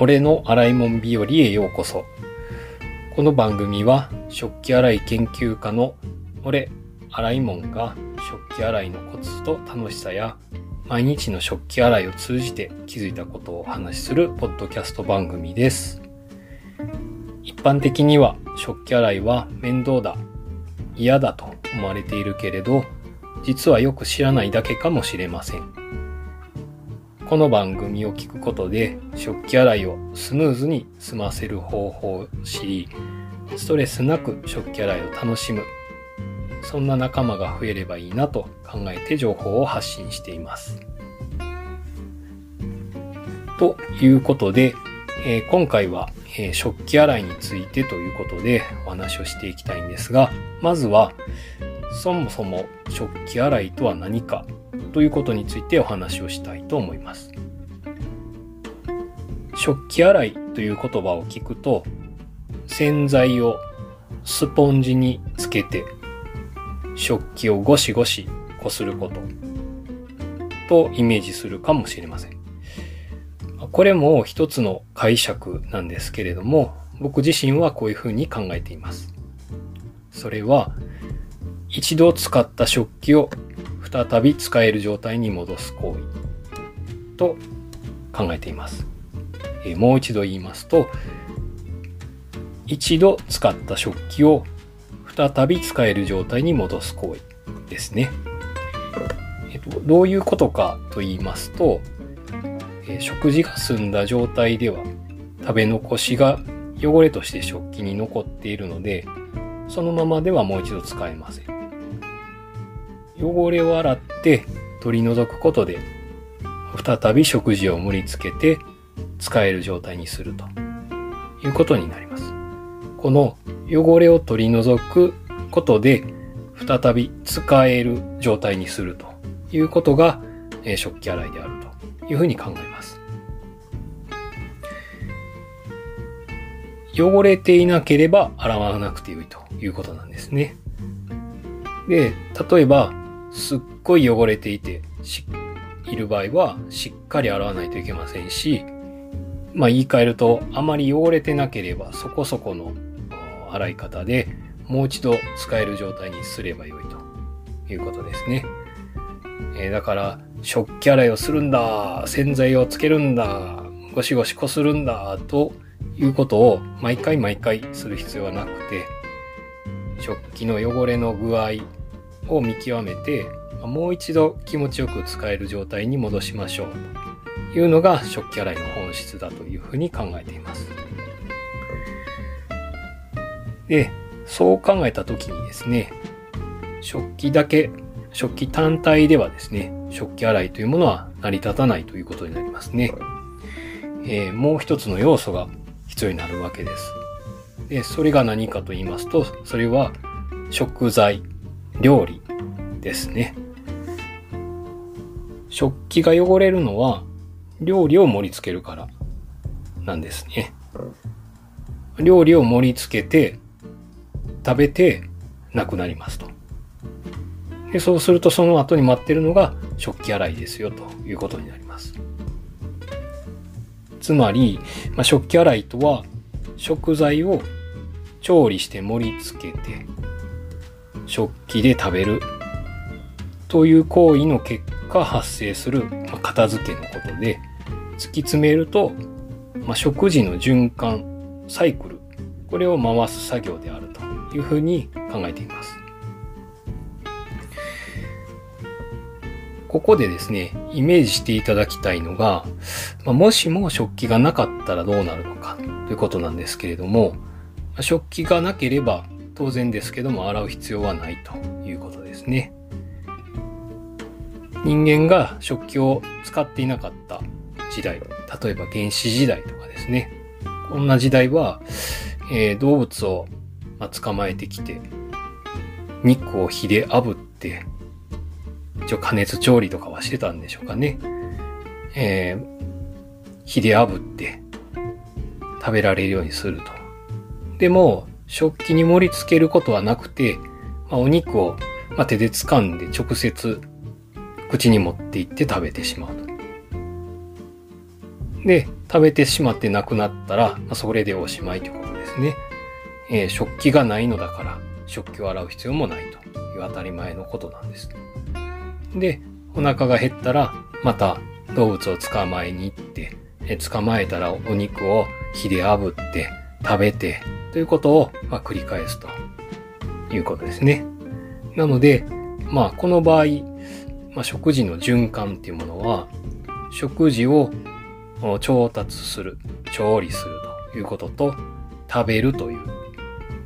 俺の洗い物日和へようこそ。この番組は食器洗い研究家の俺、洗い物が食器洗いのコツと楽しさや毎日の食器洗いを通じて気づいたことをお話しするポッドキャスト番組です。一般的には食器洗いは面倒だ、嫌だと思われているけれど、実はよく知らないだけかもしれません。この番組を聞くことで食器洗いをスムーズに済ませる方法を知り、ストレスなく食器洗いを楽しむ、そんな仲間が増えればいいなと考えて情報を発信しています。ということで、えー、今回は、えー、食器洗いについてということでお話をしていきたいんですが、まずは、そもそも食器洗いとは何かということについてお話をしたいと思います。食器洗いという言葉を聞くと、洗剤をスポンジにつけて食器をゴシゴシこすることとイメージするかもしれません。これも一つの解釈なんですけれども、僕自身はこういうふうに考えています。それは、一度使った食器を再び使える状態に戻す行為と考えています。えもう一度言いますと、一度使った食器を再び使える状態に戻す行為ですね。えっと、どういうことかと言いますと、え食事が済んだ状態では食べ残しが汚れとして食器に残っているので、そのままではもう一度使えません。汚れを洗って取り除くことで、再び食事を盛り付けて使える状態にするということになります。この汚れを取り除くことで、再び使える状態にするということが、え食器洗いであるというふうに考えます。汚れていなければ洗わなくてよいということなんですね。で、例えば、すっごい汚れていて、いる場合は、しっかり洗わないといけませんし、まあ言い換えると、あまり汚れてなければ、そこそこの洗い方でもう一度使える状態にすればよいということですね。えー、だから、食器洗いをするんだ、洗剤をつけるんだ、ゴシゴシこするんだ、ということを毎回毎回する必要はなくて、食器の汚れの具合を見極めて、もう一度気持ちよく使える状態に戻しましょうというのが食器洗いの本質だというふうに考えています。で、そう考えたときにですね、食器だけ、食器単体ではですね、食器洗いというものは成り立たないということになりますね。えー、もう一つの要素が必要になるわけです。で、それが何かと言いますと、それは食材、料理ですね。食器が汚れるのは料理を盛り付けるからなんですね。料理を盛り付けて食べてなくなりますと。でそうするとその後に待ってるのが食器洗いですよということになります。つまり、まあ、食器洗いとは食材を調理して盛り付けて食器で食べるという行為の結果発生する、ま片付けのことで突き詰めると、まあ、食事の循環サイクルこれを回す作業であるというふうに考えています。ここでですね、イメージしていただきたいのが、まあ、もしも食器がなかったらどうなるのかということなんですけれども、食器がなければ当然ですけども洗う必要はないということですね。人間が食器を使っていなかった時代、例えば原始時代とかですね。こんな時代は、えー、動物を、ま、捕まえてきて、肉を火で炙って、一応加熱調理とかはしてたんでしょうかね。えー、火で炙って食べられるようにすると。でも、食器に盛り付けることはなくて、まあ、お肉を、まあ、手で掴んで直接口に持っていって食べてしまうと。で、食べてしまってなくなったら、まあ、それでおしまいということですね。えー、食器がないのだから、食器を洗う必要もないという当たり前のことなんです。で、お腹が減ったら、また動物を捕まえに行って、え捕まえたらお肉を火で炙って食べてということを、ま、繰り返すということですね。なので、まあこの場合、まあ、食事の循環っていうものは、食事を調達する、調理するということと、食べるという、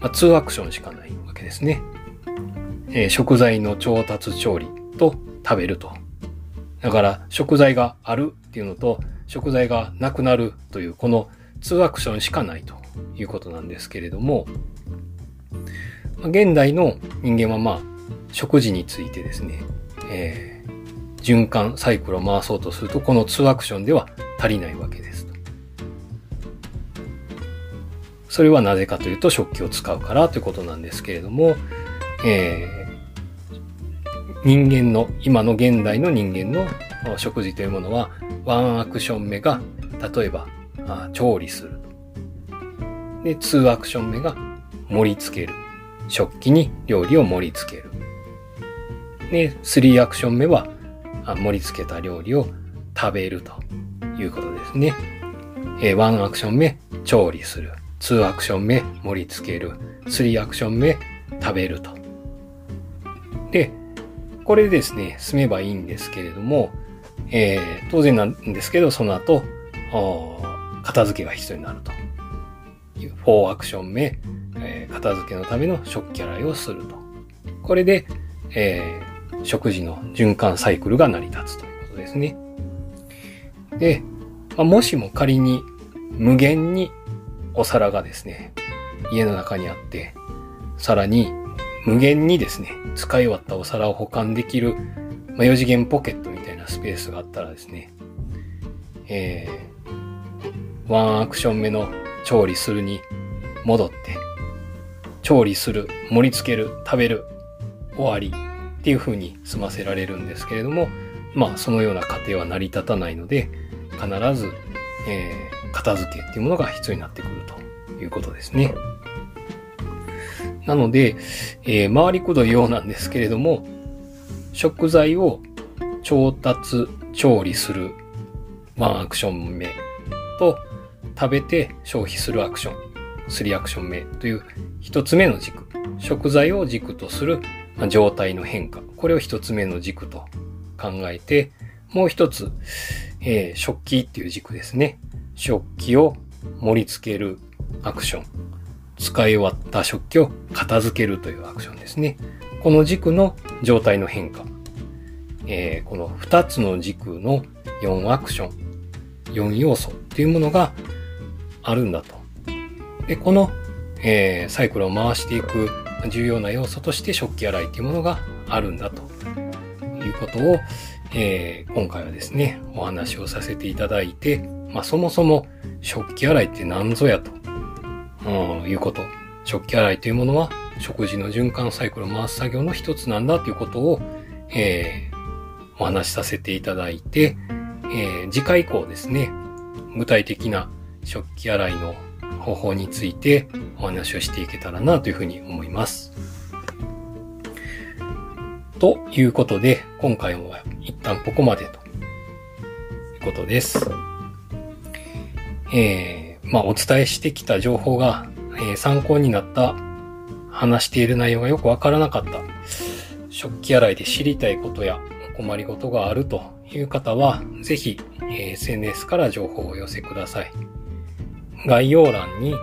まあ、2アクションしかないわけですね。えー、食材の調達、調理と食べると。だから食材があるっていうのと食材がなくなるというこの2アクションしかないということなんですけれども、現代の人間はまあ食事についてですね、えー、循環、サイクルを回そうとするとこの2アクションでは足りないわけですそれはなぜかというと食器を使うからということなんですけれども、え人間の、今の現代の人間の食事というものは、ワンアクション目が、例えば、調理する。で、ツーアクション目が盛り付ける。食器に料理を盛り付ける。で、スリーアクション目は、盛り付けた料理を食べるということですね。えー、ワンアクション目、調理する。ツーアクション目、盛り付ける。スリーアクション目、食べると。で、これでですね、済めばいいんですけれども、えー、当然なんですけど、その後、片付けが必要になると。4アクション目、えー、片付けのための食器洗いをすると。これで、えー、食事の循環サイクルが成り立つということですね。で、まあ、もしも仮に無限にお皿がですね、家の中にあって、さらに無限にですね、使い終わったお皿を保管できる、まあ、4次元ポケットみたいなスペースがあったらですね、えー、ワンアクション目の調理するに戻って、調理する、盛り付ける、食べる、終わりっていう風に済ませられるんですけれども、まあそのような過程は成り立たないので、必ず、えー、片付けっていうものが必要になってくるということですね。なので、えー、回りくどいようなんですけれども、食材を調達、調理するワンアクション目と、食べて消費するアクション、スリアクション目という一つ目の軸、食材を軸とする状態の変化、これを一つ目の軸と考えて、もう一つ、えー、食器っていう軸ですね。食器を盛り付けるアクション。使い終わった食器を片付けるというアクションですね。この軸の状態の変化。えー、この2つの軸の4アクション、4要素っていうものがあるんだと。で、この、えー、サイクルを回していく重要な要素として食器洗いっていうものがあるんだということを、えー、今回はですね、お話をさせていただいて、まあそもそも食器洗いって何ぞやとうんいうこと。食器洗いというものは食事の循環サイクルを回す作業の一つなんだということを、えー、お話しさせていただいて、えー、次回以降ですね、具体的な食器洗いの方法についてお話をしていけたらなというふうに思います。ということで、今回は一旦ここまでということです。えーまあ、お伝えしてきた情報が、えー、参考になった、話している内容がよくわからなかった、食器洗いで知りたいことや困りごとがあるという方は、ぜひ、えー、SNS から情報をお寄せください。概要欄に、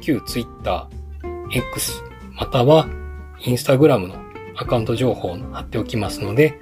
旧 Twitter、X、または Instagram のアカウント情報を貼っておきますので、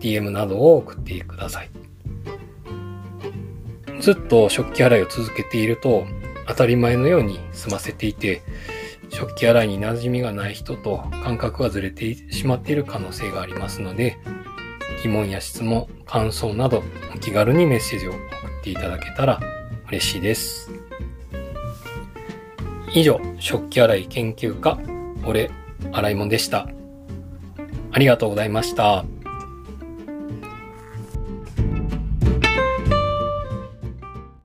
DM などを送ってください。ずっと食器洗いを続けていると当たり前のように済ませていて、食器洗いに馴染みがない人と感覚がずれてしまっている可能性がありますので、疑問や質問、感想などお気軽にメッセージを送っていただけたら嬉しいです。以上、食器洗い研究家、俺、洗いもんでした。ありがとうございました。